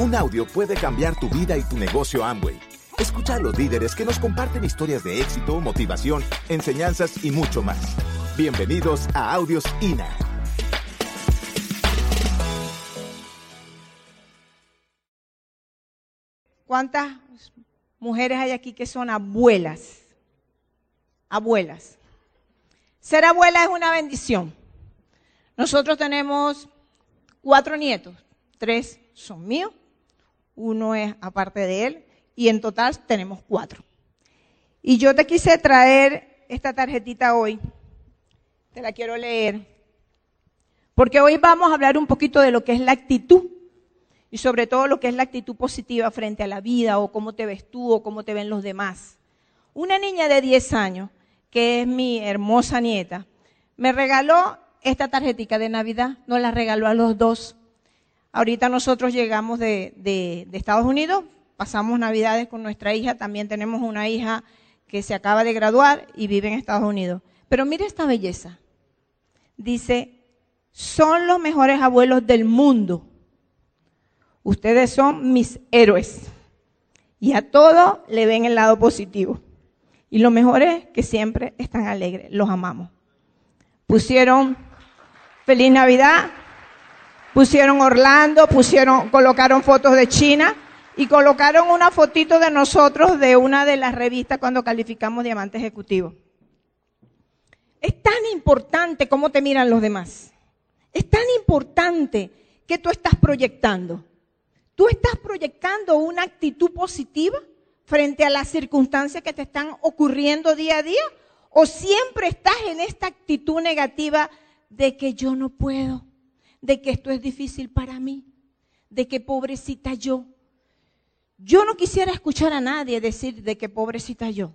Un audio puede cambiar tu vida y tu negocio Amway. Escucha a los líderes que nos comparten historias de éxito, motivación, enseñanzas y mucho más. Bienvenidos a Audios INA. ¿Cuántas mujeres hay aquí que son abuelas? Abuelas. Ser abuela es una bendición. Nosotros tenemos cuatro nietos, tres son míos, uno es aparte de él, y en total tenemos cuatro. Y yo te quise traer esta tarjetita hoy, te la quiero leer, porque hoy vamos a hablar un poquito de lo que es la actitud y sobre todo lo que es la actitud positiva frente a la vida o cómo te ves tú o cómo te ven los demás. Una niña de 10 años, que es mi hermosa nieta, me regaló esta tarjetita de Navidad, nos la regaló a los dos Ahorita nosotros llegamos de, Estados Unidos, pasamos Navidades con nuestra hija, también tenemos una hija que se acaba de graduar y vive en Estados Unidos. Pero mire esta belleza. Dice, son los mejores abuelos del mundo. Ustedes son mis héroes. Y a todo le ven el lado positivo. Y lo mejor es que siempre están alegres. Los amamos. Pusieron feliz Navidad, Pusieron Orlando, pusieron, colocaron fotos de China y colocaron una fotito de nosotros de una de las revistas cuando calificamos diamante ejecutivo. Es tan importante cómo te miran los demás. Es tan importante que tú estás proyectando. Tú estás proyectando una actitud positiva frente a las circunstancias que te están ocurriendo día a día o siempre estás en esta actitud negativa de que yo no puedo, de que esto es difícil para mí, de que pobrecita yo. Yo no quisiera escuchar a nadie decir de que pobrecita yo,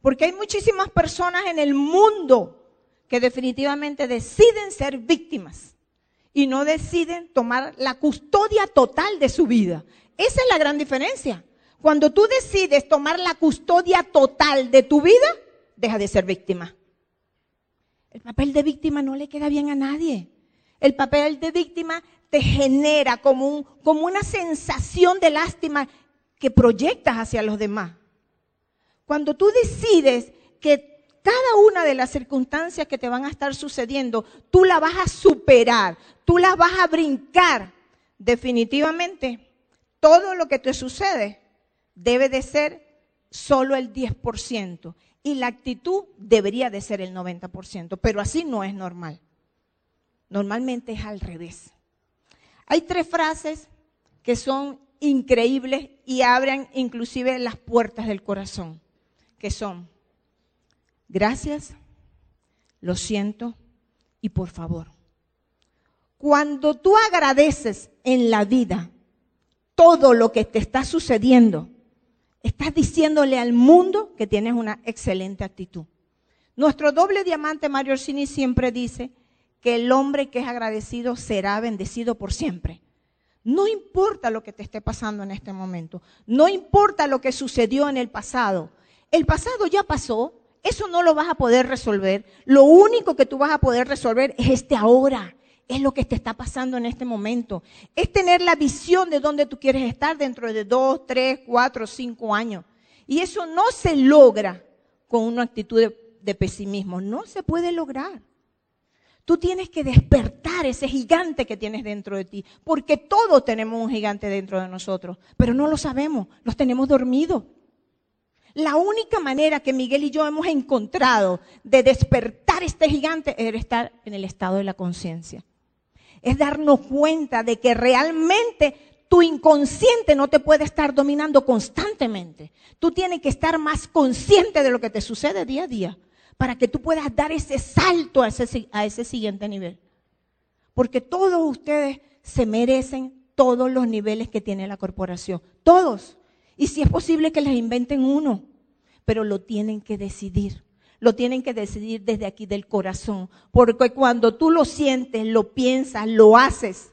porque hay muchísimas personas en el mundo que definitivamente deciden ser víctimas y no deciden tomar la custodia total de su vida. Esa es la gran diferencia. Cuando tú decides tomar la custodia total de tu vida, deja de ser víctima. El papel de víctima no le queda bien a nadie. El papel de víctima te genera como, una sensación de lástima que proyectas hacia los demás. Cuando tú decides que cada una de las circunstancias que te van a estar sucediendo, tú la vas a superar, tú la vas a brincar, definitivamente todo lo que te sucede debe de ser solo el 10% y la actitud debería de ser el 90%, pero así no es normal. Normalmente es al revés. Hay tres frases que son increíbles y abren inclusive las puertas del corazón, que son, gracias, lo siento y por favor. Cuando tú agradeces en la vida todo lo que te está sucediendo, estás diciéndole al mundo que tienes una excelente actitud. Nuestro doble diamante Mario Orsini siempre dice que el hombre que es agradecido será bendecido por siempre. No importa lo que te esté pasando en este momento, no importa lo que sucedió en el pasado. El pasado ya pasó, eso no lo vas a poder resolver. Lo único que tú vas a poder resolver es este ahora, es lo que te está pasando en este momento. Es tener la visión de dónde tú quieres estar dentro de dos, tres, cuatro, cinco años. Y eso no se logra con una actitud de, de pesimismo, no se puede lograr. Tú tienes que despertar ese gigante que tienes dentro de ti, porque todos tenemos un gigante dentro de nosotros, pero no lo sabemos, los tenemos dormidos. La única manera que Miguel y yo hemos encontrado de despertar este gigante es estar en el estado de la conciencia. Es darnos cuenta de que realmente tu inconsciente no te puede estar dominando constantemente. Tú tienes que estar más consciente de lo que te sucede día a día para que tú puedas dar ese salto a ese, siguiente nivel. Porque todos ustedes se merecen todos los niveles que tiene la corporación. Todos. Y si es posible que les inventen uno, pero lo tienen que decidir. Lo tienen que decidir desde aquí del corazón. Porque cuando tú lo sientes, lo piensas, lo haces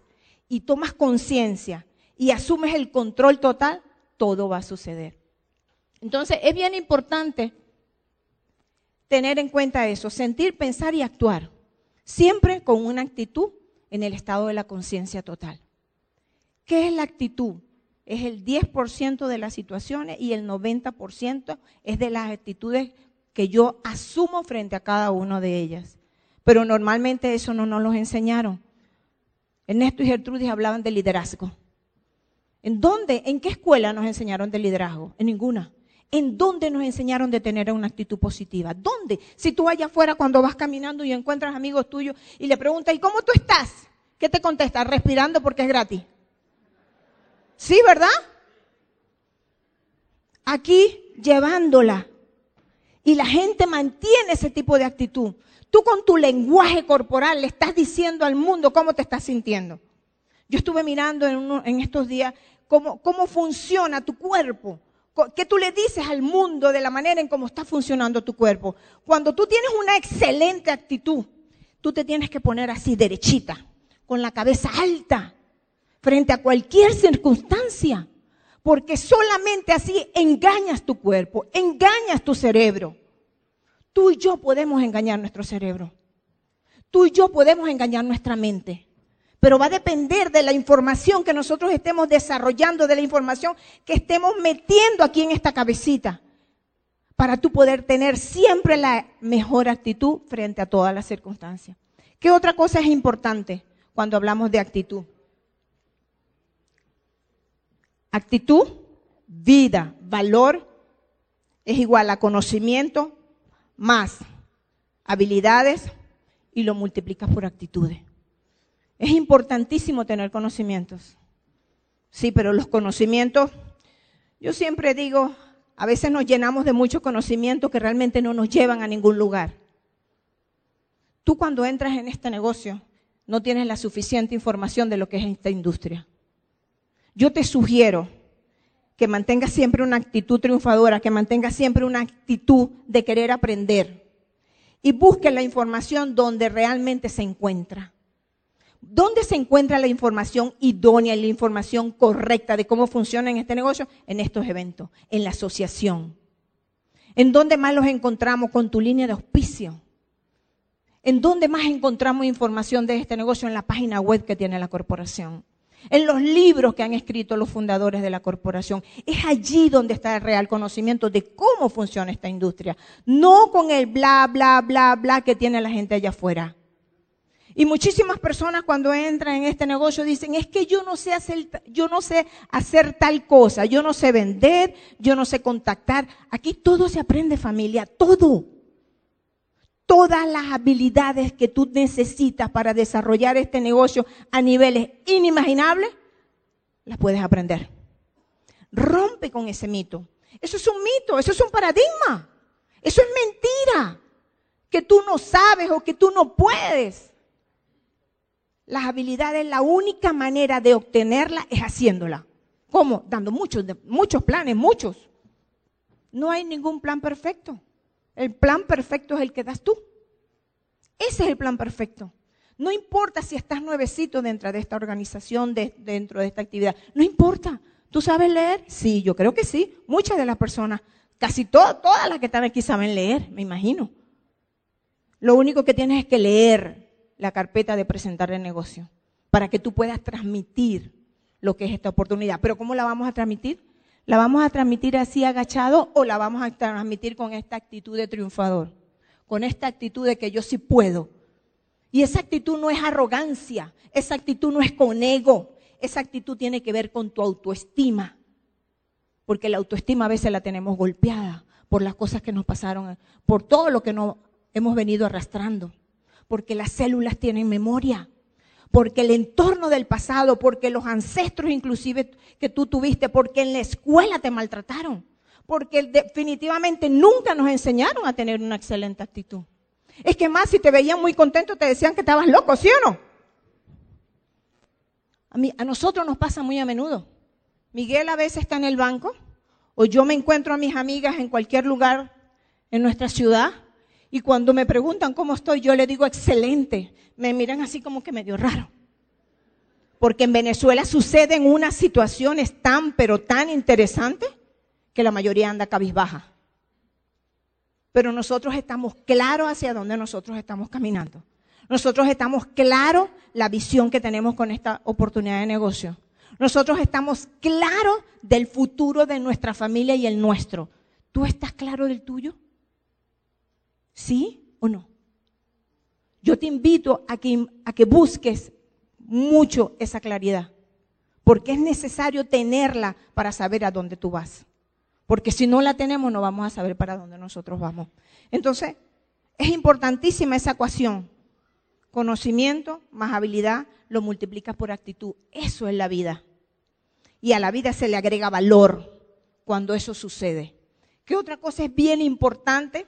y tomas conciencia y asumes el control total, todo va a suceder. Entonces es bien importante tener en cuenta eso, sentir, pensar y actuar, siempre con una actitud en el estado de la conciencia total. ¿Qué es la actitud? es el 10% de las situaciones y el 90% es de las actitudes que yo asumo frente a cada una de ellas. Pero normalmente eso no nos lo enseñaron. Ernesto y Gertrudis hablaban de liderazgo. ¿En dónde, en qué escuela nos enseñaron de liderazgo? En ninguna. ¿En dónde nos enseñaron de tener una actitud positiva? ¿Dónde? Si tú allá afuera cuando vas caminando y encuentras amigos tuyos y le preguntas, ¿y cómo tú estás? ¿Qué te contesta? Respirando porque es gratis. ¿Sí, verdad? Aquí llevándola y la gente mantiene ese tipo de actitud. Tú con tu lenguaje corporal le estás diciendo al mundo cómo te estás sintiendo. Yo estuve mirando en, estos días cómo, cómo funciona tu cuerpo. ¿Qué tú le dices al mundo de la manera en cómo está funcionando tu cuerpo? Cuando tú tienes una excelente actitud, tú te tienes que poner así derechita, con la cabeza alta, frente a cualquier circunstancia porque solamente así engañas tu cuerpo, engañas tu cerebro. Tú y yo podemos engañar nuestro cerebro. Tú y yo podemos engañar nuestra mente. Pero va a depender de la información que nosotros estemos desarrollando, de la información que estemos metiendo aquí en esta cabecita, para tú poder tener siempre la mejor actitud frente a todas las circunstancias. ¿Qué otra cosa es importante cuando hablamos de actitud? Actitud, vida, valor es igual a conocimiento más habilidades y lo multiplicas por actitudes. Es importantísimo tener conocimientos. Sí, pero los conocimientos, yo siempre digo, a veces nos llenamos de muchos conocimientos que realmente no nos llevan a ningún lugar. Tú cuando entras en este negocio no tienes la suficiente información de lo que es esta industria. Yo te sugiero que mantengas siempre una actitud triunfadora, que mantengas siempre una actitud de querer aprender y busque la información donde realmente se encuentra. ¿Dónde se encuentra la información idónea y la información correcta de cómo funciona en este negocio? En estos eventos, en la asociación. ¿En dónde más los encontramos con tu línea de auspicio? ¿En dónde más encontramos información de este negocio? En la página web que tiene la corporación en los libros que han escrito los fundadores de la corporación. Es allí donde está el real conocimiento de cómo funciona esta industria, no con el bla, bla, bla, bla que tiene la gente allá afuera. Y muchísimas personas cuando entran en este negocio dicen, es que yo no sé hacer, yo no sé hacer tal cosa, yo no sé vender, yo no sé contactar. Aquí todo se aprende familia, todo todas las habilidades que tú necesitas para desarrollar este negocio a niveles inimaginables, las puedes aprender. Rompe con ese mito. Eso es un mito, eso es un paradigma. Eso es mentira. Que tú no sabes o que tú no puedes. Las habilidades, la única manera de obtenerlas es haciéndolas. ¿Cómo? Dando muchos, muchos planes, muchos. No hay ningún plan perfecto. El plan perfecto es el que das tú. Ese es el plan perfecto. No importa si estás nuevecito dentro de esta organización, dentro de esta actividad. No importa. ¿Tú sabes leer? Sí, yo creo que sí. Muchas de las personas, casi todas las que están aquí saben leer, me imagino. Lo único que tienes es que leer la carpeta de presentar el negocio para que tú puedas transmitir lo que es esta oportunidad. Pero ¿cómo la vamos a transmitir? ¿La vamos a transmitir así agachado o la vamos a transmitir con esta actitud de triunfador? Con esta actitud de que yo sí puedo. Y esa actitud no es arrogancia, esa actitud no es con ego, esa actitud tiene que ver con tu autoestima. Porque la autoestima a veces la tenemos golpeada por las cosas que nos pasaron, por todo lo que nos hemos venido arrastrando. Porque las células tienen memoria porque el entorno del pasado, porque los ancestros inclusive que tú tuviste, porque en la escuela te maltrataron, porque definitivamente nunca nos enseñaron a tener una excelente actitud. Es que más si te veían muy contento te decían que estabas loco, ¿sí o no? A, mí, a nosotros nos pasa muy a menudo. Miguel a veces está en el banco o yo me encuentro a mis amigas en cualquier lugar en nuestra ciudad y cuando me preguntan cómo estoy, yo le digo excelente. Me miran así como que medio raro. Porque en Venezuela suceden unas situaciones tan, pero tan interesantes que la mayoría anda cabizbaja. Pero nosotros estamos claros hacia dónde nosotros estamos caminando. Nosotros estamos claros la visión que tenemos con esta oportunidad de negocio. Nosotros estamos claros del futuro de nuestra familia y el nuestro. ¿Tú estás claro del tuyo? ¿Sí o no? Yo te invito a que, a que busques mucho esa claridad, porque es necesario tenerla para saber a dónde tú vas. Porque si no la tenemos, no vamos a saber para dónde nosotros vamos. Entonces, es importantísima esa ecuación. Conocimiento más habilidad lo multiplicas por actitud. Eso es la vida. Y a la vida se le agrega valor cuando eso sucede. ¿Qué otra cosa es bien importante?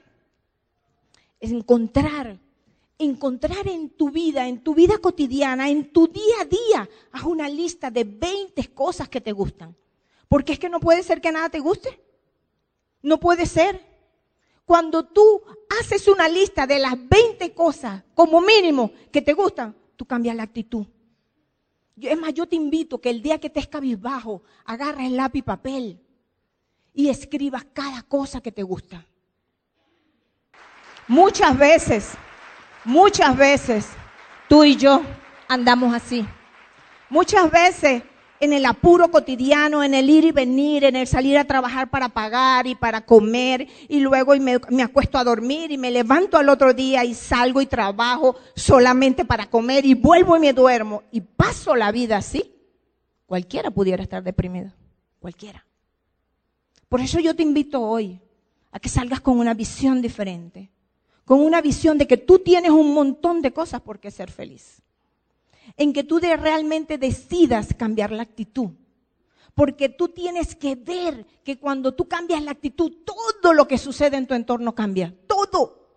Es encontrar, encontrar en tu vida, en tu vida cotidiana, en tu día a día, haz una lista de 20 cosas que te gustan. Porque es que no puede ser que nada te guste. No puede ser. Cuando tú haces una lista de las 20 cosas, como mínimo, que te gustan, tú cambias la actitud. Es más, yo te invito que el día que estés cabizbajo, agarres lápiz y papel y escribas cada cosa que te gusta. Muchas veces, muchas veces, tú y yo andamos así. Muchas veces en el apuro cotidiano, en el ir y venir, en el salir a trabajar para pagar y para comer, y luego me, me, acuesto a dormir y me levanto al otro día y salgo y trabajo solamente para comer y vuelvo y me duermo y paso la vida así. Cualquiera pudiera estar deprimido, cualquiera. Por eso yo te invito hoy a que salgas con una visión diferente, con una visión de que tú tienes un montón de cosas por qué ser feliz, en que tú realmente decidas cambiar la actitud, porque tú tienes que ver que cuando tú cambias la actitud, todo lo que sucede en tu entorno cambia, todo.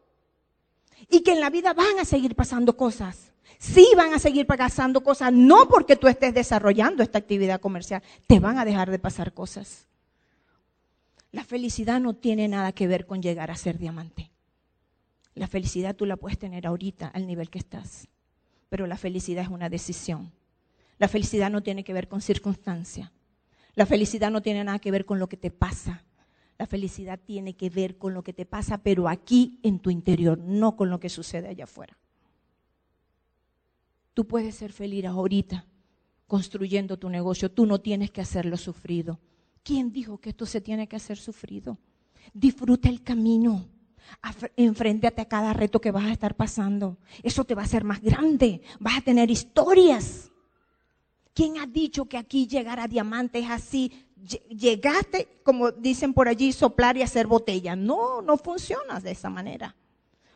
Y que en la vida van a seguir pasando cosas. Sí van a seguir pasando cosas, no porque tú estés desarrollando esta actividad comercial, te van a dejar de pasar cosas. La felicidad no tiene nada que ver con llegar a ser diamante. La felicidad tú la puedes tener ahorita al nivel que estás, pero la felicidad es una decisión. La felicidad no tiene que ver con circunstancia. La felicidad no tiene nada que ver con lo que te pasa. La felicidad tiene que ver con lo que te pasa, pero aquí en tu interior, no con lo que sucede allá afuera. Tú puedes ser feliz ahorita construyendo tu negocio. Tú no tienes que hacerlo sufrido. ¿Quién dijo que esto se tiene que hacer sufrido? Disfruta el camino. Enfréntate a cada reto que vas a estar pasando. Eso te va a hacer más grande. Vas a tener historias. ¿Quién ha dicho que aquí llegar a diamante es así? Llegaste, como dicen por allí, soplar y hacer botella. No, no funciona de esa manera.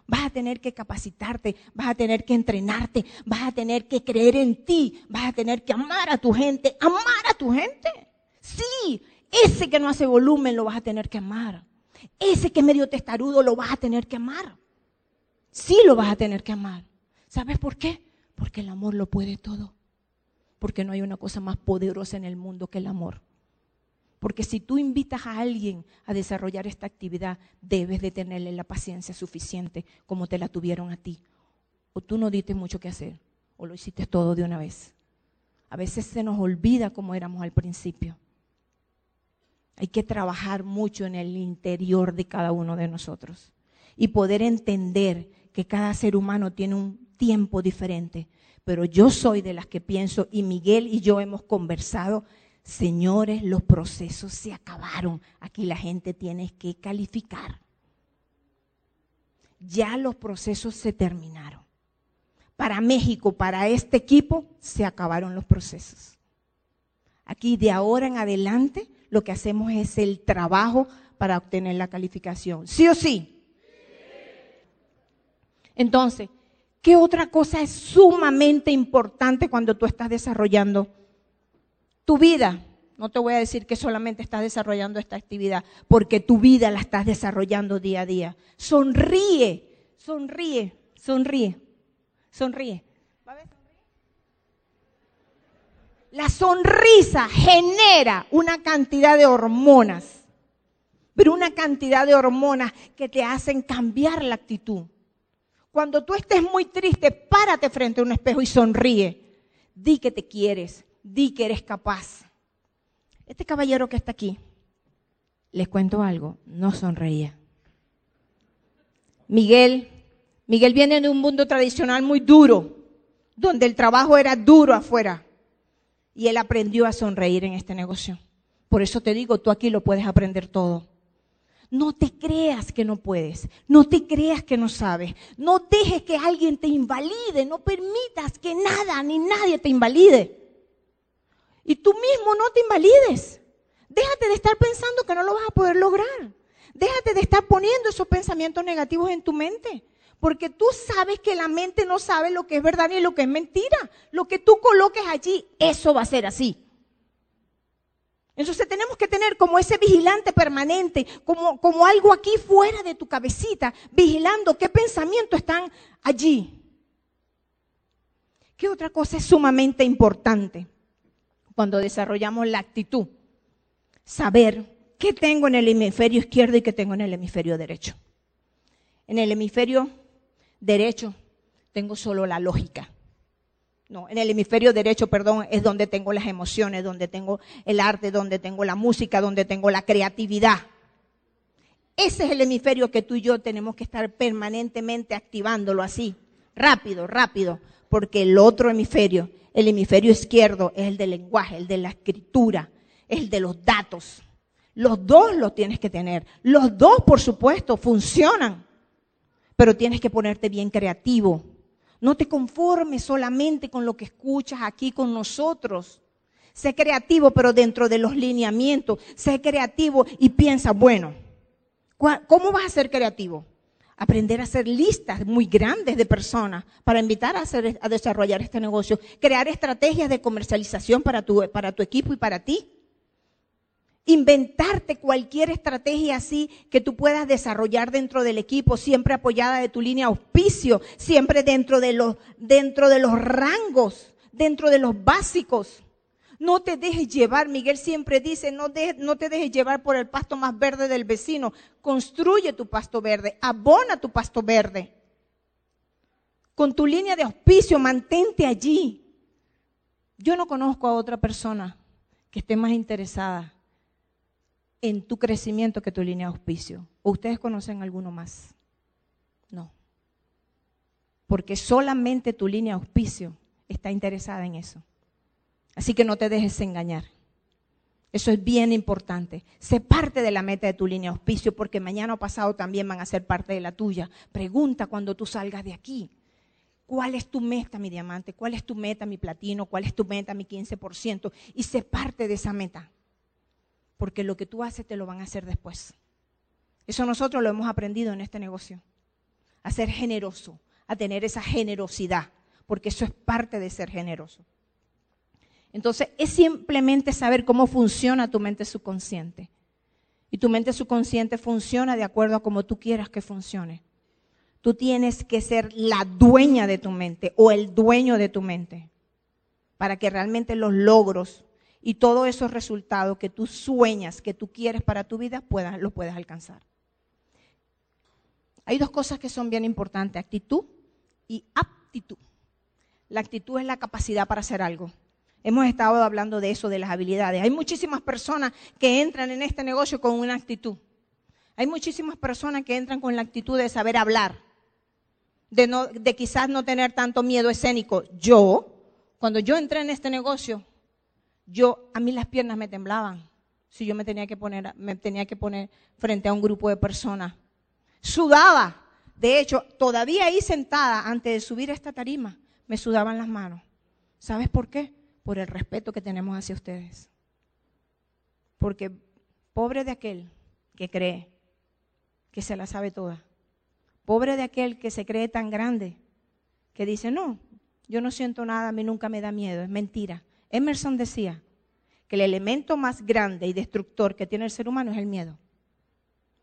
Vas a tener que capacitarte, vas a tener que entrenarte, vas a tener que creer en ti, vas a tener que amar a tu gente, amar a tu gente. Sí, ese que no hace volumen lo vas a tener que amar. Ese que es medio testarudo lo vas a tener que amar. Sí lo vas a tener que amar. ¿Sabes por qué? Porque el amor lo puede todo. Porque no hay una cosa más poderosa en el mundo que el amor. Porque si tú invitas a alguien a desarrollar esta actividad, debes de tenerle la paciencia suficiente como te la tuvieron a ti. O tú no diste mucho que hacer, o lo hiciste todo de una vez. A veces se nos olvida cómo éramos al principio. Hay que trabajar mucho en el interior de cada uno de nosotros y poder entender que cada ser humano tiene un tiempo diferente. Pero yo soy de las que pienso, y Miguel y yo hemos conversado, señores, los procesos se acabaron. Aquí la gente tiene que calificar. Ya los procesos se terminaron. Para México, para este equipo, se acabaron los procesos. Aquí de ahora en adelante lo que hacemos es el trabajo para obtener la calificación. ¿Sí o sí? Entonces, ¿qué otra cosa es sumamente importante cuando tú estás desarrollando tu vida? No te voy a decir que solamente estás desarrollando esta actividad, porque tu vida la estás desarrollando día a día. Sonríe, sonríe, sonríe, sonríe. La sonrisa genera una cantidad de hormonas, pero una cantidad de hormonas que te hacen cambiar la actitud. Cuando tú estés muy triste, párate frente a un espejo y sonríe. Di que te quieres, di que eres capaz. Este caballero que está aquí, les cuento algo, no sonreía. Miguel, Miguel viene de un mundo tradicional muy duro, donde el trabajo era duro afuera Y él aprendió a sonreír en este negocio. Por eso te digo, tú aquí lo puedes aprender todo. No te creas que no puedes, no te creas que no sabes, no dejes que alguien te invalide, no permitas que nada ni nadie te invalide. Y tú mismo no te invalides. Déjate de estar pensando que no lo vas a poder lograr. Déjate de estar poniendo esos pensamientos negativos en tu mente. Porque tú sabes que la mente no sabe lo que es verdad ni lo que es mentira. Lo que tú coloques allí, eso va a ser así. Entonces tenemos que tener como ese vigilante permanente, como, como algo aquí fuera de tu cabecita, vigilando qué pensamientos están allí. ¿Qué otra cosa es sumamente importante cuando desarrollamos la actitud? Saber qué tengo en el hemisferio izquierdo y qué tengo en el hemisferio derecho. En el hemisferio derecho tengo solo la lógica. No, en el hemisferio derecho, perdón, es donde tengo las emociones, donde tengo el arte, donde tengo la música, donde tengo la creatividad. Ese es el hemisferio que tú y yo tenemos que estar permanentemente activándolo así, rápido, rápido, porque el otro hemisferio, el hemisferio izquierdo, es el del lenguaje, el de la escritura, es el de los datos. Los dos los tienes que tener. Los dos, por supuesto, funcionan, pero tienes que ponerte bien creativo no te conformes solamente con lo que escuchas aquí con nosotros. Sé creativo, pero dentro de los lineamientos. Sé creativo y piensa, bueno, ¿cómo vas a ser creativo? Aprender a hacer listas muy grandes de personas para invitar a, a desarrollar este negocio. Crear estrategias de comercialización para tu, para tu equipo y para ti inventarte cualquier estrategia así que tú puedas desarrollar dentro del equipo, siempre apoyada de tu línea auspicio, siempre dentro de los, dentro de los rangos, dentro de los básicos. No te dejes llevar, Miguel siempre dice, no, no te dejes llevar por el pasto más verde del vecino. Construye tu pasto verde, abona tu pasto verde. Con tu línea de auspicio, mantente allí. Yo no conozco a otra persona que esté más interesada en tu crecimiento que tu línea de auspicio. ¿O ustedes conocen alguno más? No. Porque solamente tu línea de auspicio está interesada en eso. Así que no te dejes engañar. Eso es bien importante. Sé parte de la meta de tu línea de auspicio porque mañana o pasado también van a ser parte de la tuya. Pregunta cuando tú salgas de aquí. ¿Cuál es tu meta, mi diamante? ¿Cuál es tu meta, mi platino? ¿Cuál es tu meta, mi 15%? Y sé parte de esa meta porque lo que tú haces te lo van a hacer después. Eso nosotros lo hemos aprendido en este negocio, a ser generoso, a tener esa generosidad, porque eso es parte de ser generoso. Entonces, es simplemente saber cómo funciona tu mente subconsciente. Y tu mente subconsciente funciona de acuerdo a como tú quieras que funcione. Tú tienes que ser la dueña de tu mente o el dueño de tu mente para que realmente los logros y todos esos resultados que tú sueñas, que tú quieres para tu vida, puedas, los puedas alcanzar. Hay dos cosas que son bien importantes, actitud y aptitud. La actitud es la capacidad para hacer algo. Hemos estado hablando de eso, de las habilidades. Hay muchísimas personas que entran en este negocio con una actitud. Hay muchísimas personas que entran con la actitud de saber hablar, de, no, de quizás no tener tanto miedo escénico. Yo, cuando yo entré en este negocio, yo, a mí las piernas me temblaban si yo me tenía que poner, me tenía que poner frente a un grupo de personas. Sudaba. De hecho, todavía ahí sentada, antes de subir a esta tarima, me sudaban las manos. ¿Sabes por qué? Por el respeto que tenemos hacia ustedes. Porque pobre de aquel que cree que se la sabe toda. Pobre de aquel que se cree tan grande que dice, no, yo no siento nada, a mí nunca me da miedo, es mentira. Emerson decía que el elemento más grande y destructor que tiene el ser humano es el miedo.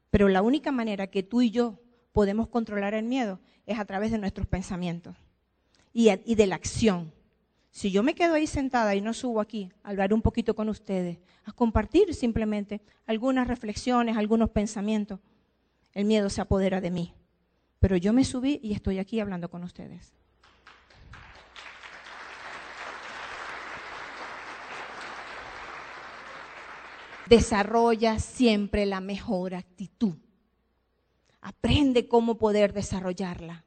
Pero la única manera que tú y yo podemos controlar el miedo es a través de nuestros pensamientos y, de la acción. Si yo me quedo ahí sentada y no subo aquí a hablar un poquito con ustedes, a compartir simplemente algunas reflexiones, algunos pensamientos, el miedo se apodera de mí. Pero yo me subí y estoy aquí hablando con ustedes. Desarrolla siempre la mejor actitud. Aprende cómo poder desarrollarla.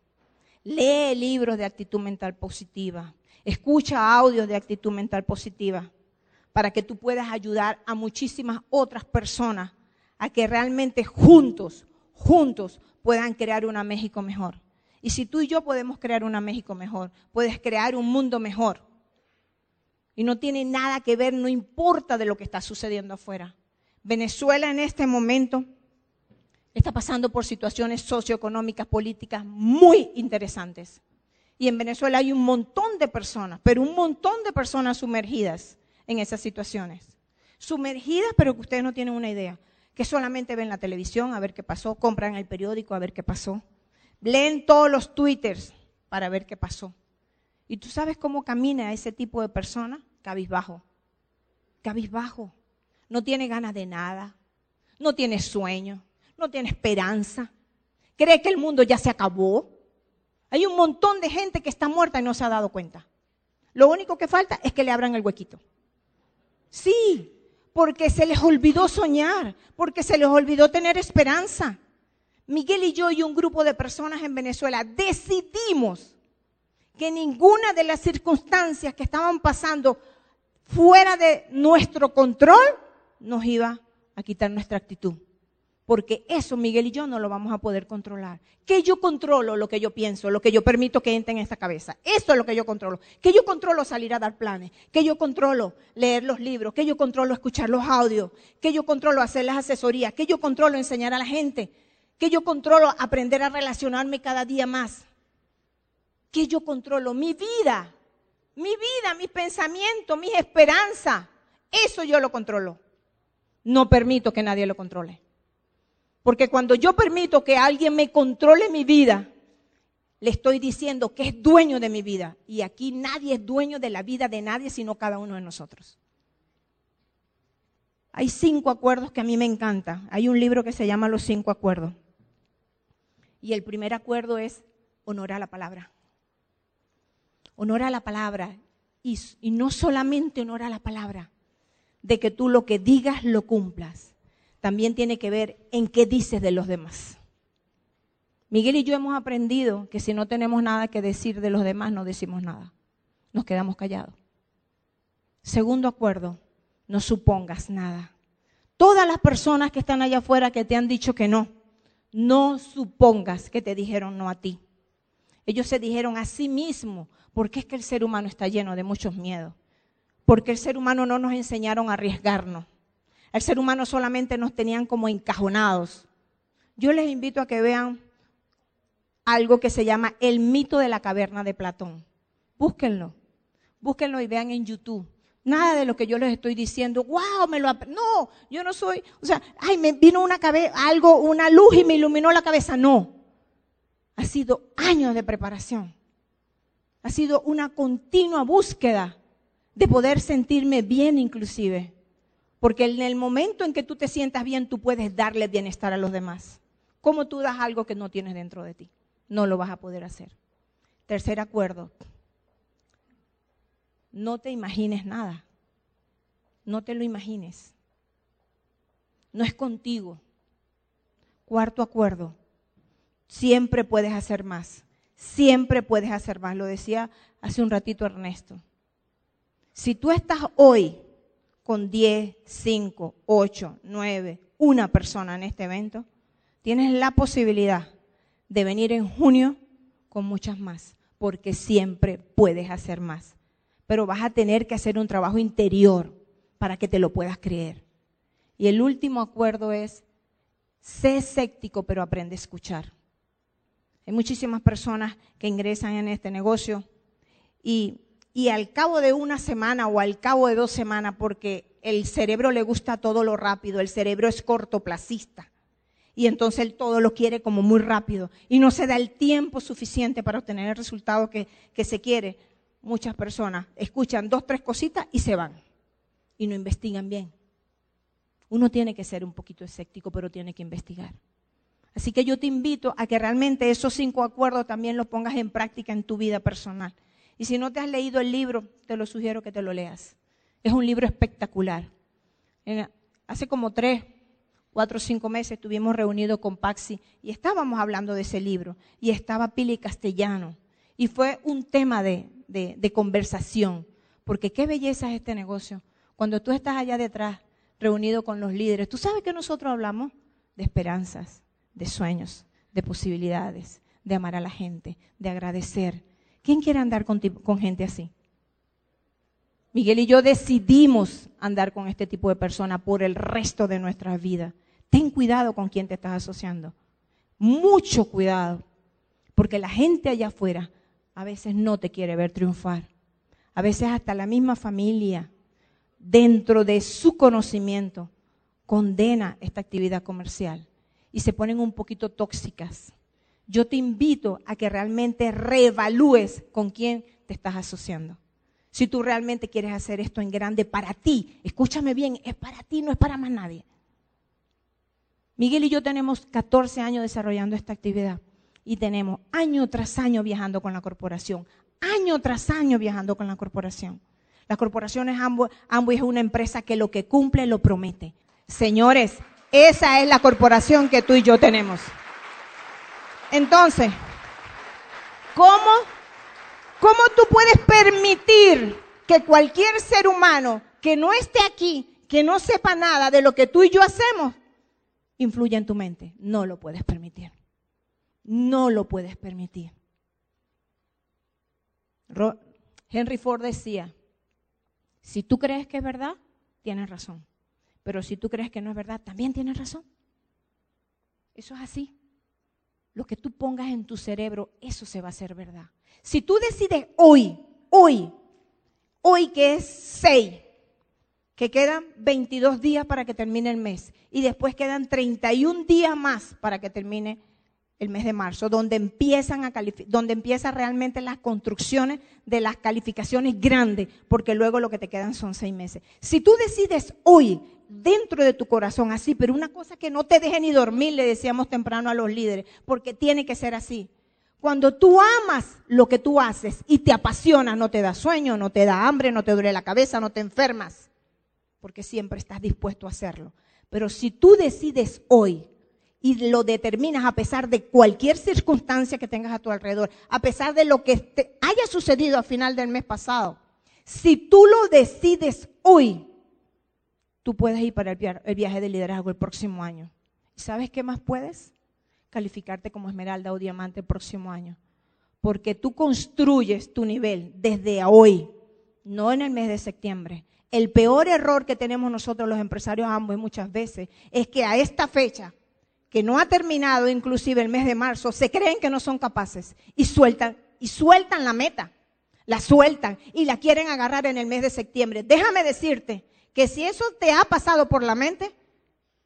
Lee libros de actitud mental positiva. Escucha audios de actitud mental positiva. para que tú puedas ayudar a muchísimas otras personas a que realmente juntos, juntos puedan crear una México mejor. Y si tú y yo podemos crear una México mejor, puedes crear un mundo mejor. Y no tiene nada que ver, no importa de lo que está sucediendo afuera. Venezuela en este momento está pasando por situaciones socioeconómicas, políticas muy interesantes. Y en Venezuela hay un montón de personas, pero un montón de personas sumergidas en esas situaciones. Sumergidas, pero que ustedes no tienen una idea. Que solamente ven la televisión a ver qué pasó, compran el periódico a ver qué pasó, leen todos los twitters para ver qué pasó. ¿Y tú sabes cómo camina ese tipo de persona? Cabizbajo. Cabizbajo. No tiene ganas de nada. No tiene sueño. No tiene esperanza. Cree que el mundo ya se acabó. Hay un montón de gente que está muerta y no se ha dado cuenta. Lo único que falta es que le abran el huequito. Sí, porque se les olvidó soñar, porque se les olvidó tener esperanza. Miguel y yo y un grupo de personas en Venezuela decidimos que ninguna de las circunstancias que estaban pasando fuera de nuestro control nos iba a quitar nuestra actitud. Porque eso Miguel y yo no lo vamos a poder controlar. Que yo controlo lo que yo pienso, lo que yo permito que entre en esta cabeza. Eso es lo que yo controlo. Que yo controlo salir a dar planes. Que yo controlo leer los libros. Que yo controlo escuchar los audios. Que yo controlo hacer las asesorías. Que yo controlo enseñar a la gente. Que yo controlo aprender a relacionarme cada día más. Que yo controlo mi vida. Mi vida, mis pensamientos, mis esperanzas. Eso yo lo controlo. No permito que nadie lo controle. Porque cuando yo permito que alguien me controle mi vida, le estoy diciendo que es dueño de mi vida. Y aquí nadie es dueño de la vida de nadie, sino cada uno de nosotros. Hay cinco acuerdos que a mí me encantan. Hay un libro que se llama Los cinco acuerdos. Y el primer acuerdo es honorar la palabra. Honora la palabra. Y, no solamente honora la palabra, de que tú lo que digas lo cumplas también tiene que ver en qué dices de los demás. Miguel y yo hemos aprendido que si no tenemos nada que decir de los demás, no decimos nada. Nos quedamos callados. Segundo acuerdo, no supongas nada. Todas las personas que están allá afuera que te han dicho que no, no supongas que te dijeron no a ti. Ellos se dijeron a sí mismos, porque es que el ser humano está lleno de muchos miedos, porque el ser humano no nos enseñaron a arriesgarnos. El ser humano solamente nos tenían como encajonados. Yo les invito a que vean algo que se llama el mito de la caverna de Platón. Búsquenlo, búsquenlo y vean en YouTube. Nada de lo que yo les estoy diciendo, wow, me lo no, yo no soy, o sea, ay, me vino una cabeza, algo, una luz y me iluminó la cabeza, no. Ha sido años de preparación. Ha sido una continua búsqueda de poder sentirme bien inclusive. Porque en el momento en que tú te sientas bien, tú puedes darle bienestar a los demás. ¿Cómo tú das algo que no tienes dentro de ti? No lo vas a poder hacer. Tercer acuerdo. No te imagines nada. No te lo imagines. No es contigo. Cuarto acuerdo. Siempre puedes hacer más. Siempre puedes hacer más. Lo decía hace un ratito Ernesto. Si tú estás hoy con 10, 5, 8, 9, una persona en este evento, tienes la posibilidad de venir en junio con muchas más, porque siempre puedes hacer más. Pero vas a tener que hacer un trabajo interior para que te lo puedas creer. Y el último acuerdo es, sé escéptico, pero aprende a escuchar. Hay muchísimas personas que ingresan en este negocio y y al cabo de una semana o al cabo de dos semanas, porque el cerebro le gusta todo lo rápido, el cerebro es cortoplacista. Y entonces él todo lo quiere como muy rápido y no se da el tiempo suficiente para obtener el resultado que, que se quiere. Muchas personas escuchan dos, tres cositas y se van y no investigan bien. Uno tiene que ser un poquito escéptico, pero tiene que investigar. Así que yo te invito a que realmente esos cinco acuerdos también los pongas en práctica en tu vida personal. Y si no te has leído el libro, te lo sugiero que te lo leas. Es un libro espectacular. hace como tres, cuatro o cinco meses estuvimos reunidos con Paxi y estábamos hablando de ese libro. Y estaba Pili Castellano. Y fue un tema de, de conversación. Porque qué belleza es este negocio Cuando tú estás allá detrás, reunido con los líderes, tú sabes que nosotros hablamos de esperanzas, de sueños, de posibilidades, de amar a la gente, de agradecer. ¿Quién quiere andar con, con gente así? Miguel y yo decidimos andar con este tipo de personas por el resto de nuestra vida. Ten cuidado con quién te estás asociando. Mucho cuidado. Porque la gente allá afuera a veces no te quiere ver triunfar. A veces hasta la misma familia, dentro de su conocimiento, condena esta actividad comercial y se ponen un poquito tóxicas. Yo te invito a que realmente reevalúes con quién te estás asociando. Si tú realmente quieres hacer esto en grande para ti, escúchame bien, es para ti, no es para más nadie. Miguel y yo tenemos 14 años desarrollando esta actividad y tenemos año tras año viajando con la corporación, año tras año viajando con la corporación. La corporación es Amway es una empresa que lo que cumple lo promete. Señores, esa es la corporación que tú y yo tenemos. Entonces, ¿cómo ¿Cómo tú puedes permitir que cualquier ser humano que no esté aquí, que no sepa nada de lo que tú y yo hacemos, influya en tu mente? No lo puedes permitir. No lo puedes permitir. Henry Ford decía, si tú crees que es verdad, tienes razón. Pero si tú crees que no es verdad, también tienes razón. Eso es así. Lo que tú pongas en tu cerebro, eso se va a hacer verdad. Si tú decides hoy, hoy, hoy que es 6, que quedan 22 días para que termine el mes y después quedan 31 días más para que termine el mes de marzo, donde empiezan a donde realmente las construcciones de las calificaciones grandes, porque luego lo que te quedan son seis meses. Si tú decides hoy, dentro de tu corazón, así, pero una cosa que no te deje ni dormir, le decíamos temprano a los líderes, porque tiene que ser así. Cuando tú amas lo que tú haces y te apasiona, no te da sueño, no te da hambre, no te duele la cabeza, no te enfermas, porque siempre estás dispuesto a hacerlo. Pero si tú decides hoy y lo determinas a pesar de cualquier circunstancia que tengas a tu alrededor, a pesar de lo que te haya sucedido al final del mes pasado, si tú lo decides hoy, tú puedes ir para el viaje de liderazgo el próximo año. ¿Sabes qué más puedes? calificarte como esmeralda o diamante el próximo año. Porque tú construyes tu nivel desde hoy, no en el mes de septiembre. El peor error que tenemos nosotros los empresarios ambos muchas veces es que a esta fecha, que no ha terminado inclusive el mes de marzo, se creen que no son capaces y sueltan, y sueltan la meta. La sueltan y la quieren agarrar en el mes de septiembre. Déjame decirte que si eso te ha pasado por la mente,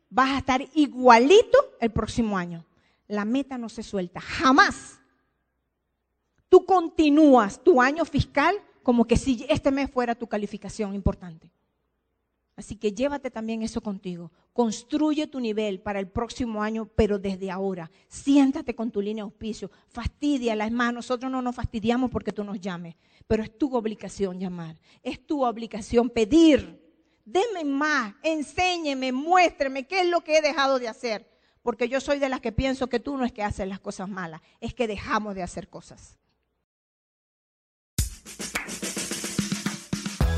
vas a estar igualito el próximo año la meta no se suelta, jamás. Tú continúas tu año fiscal como que si este mes fuera tu calificación importante. Así que llévate también eso contigo. Construye tu nivel para el próximo año, pero desde ahora. Siéntate con tu línea de auspicio. Fastidia, es más, nosotros no nos fastidiamos porque tú nos llames, pero es tu obligación llamar. Es tu obligación pedir. Deme más, enséñeme, muéstreme qué es lo que he dejado de hacer porque yo soy de las que pienso que tú no es que haces las cosas malas, es que dejamos de hacer cosas.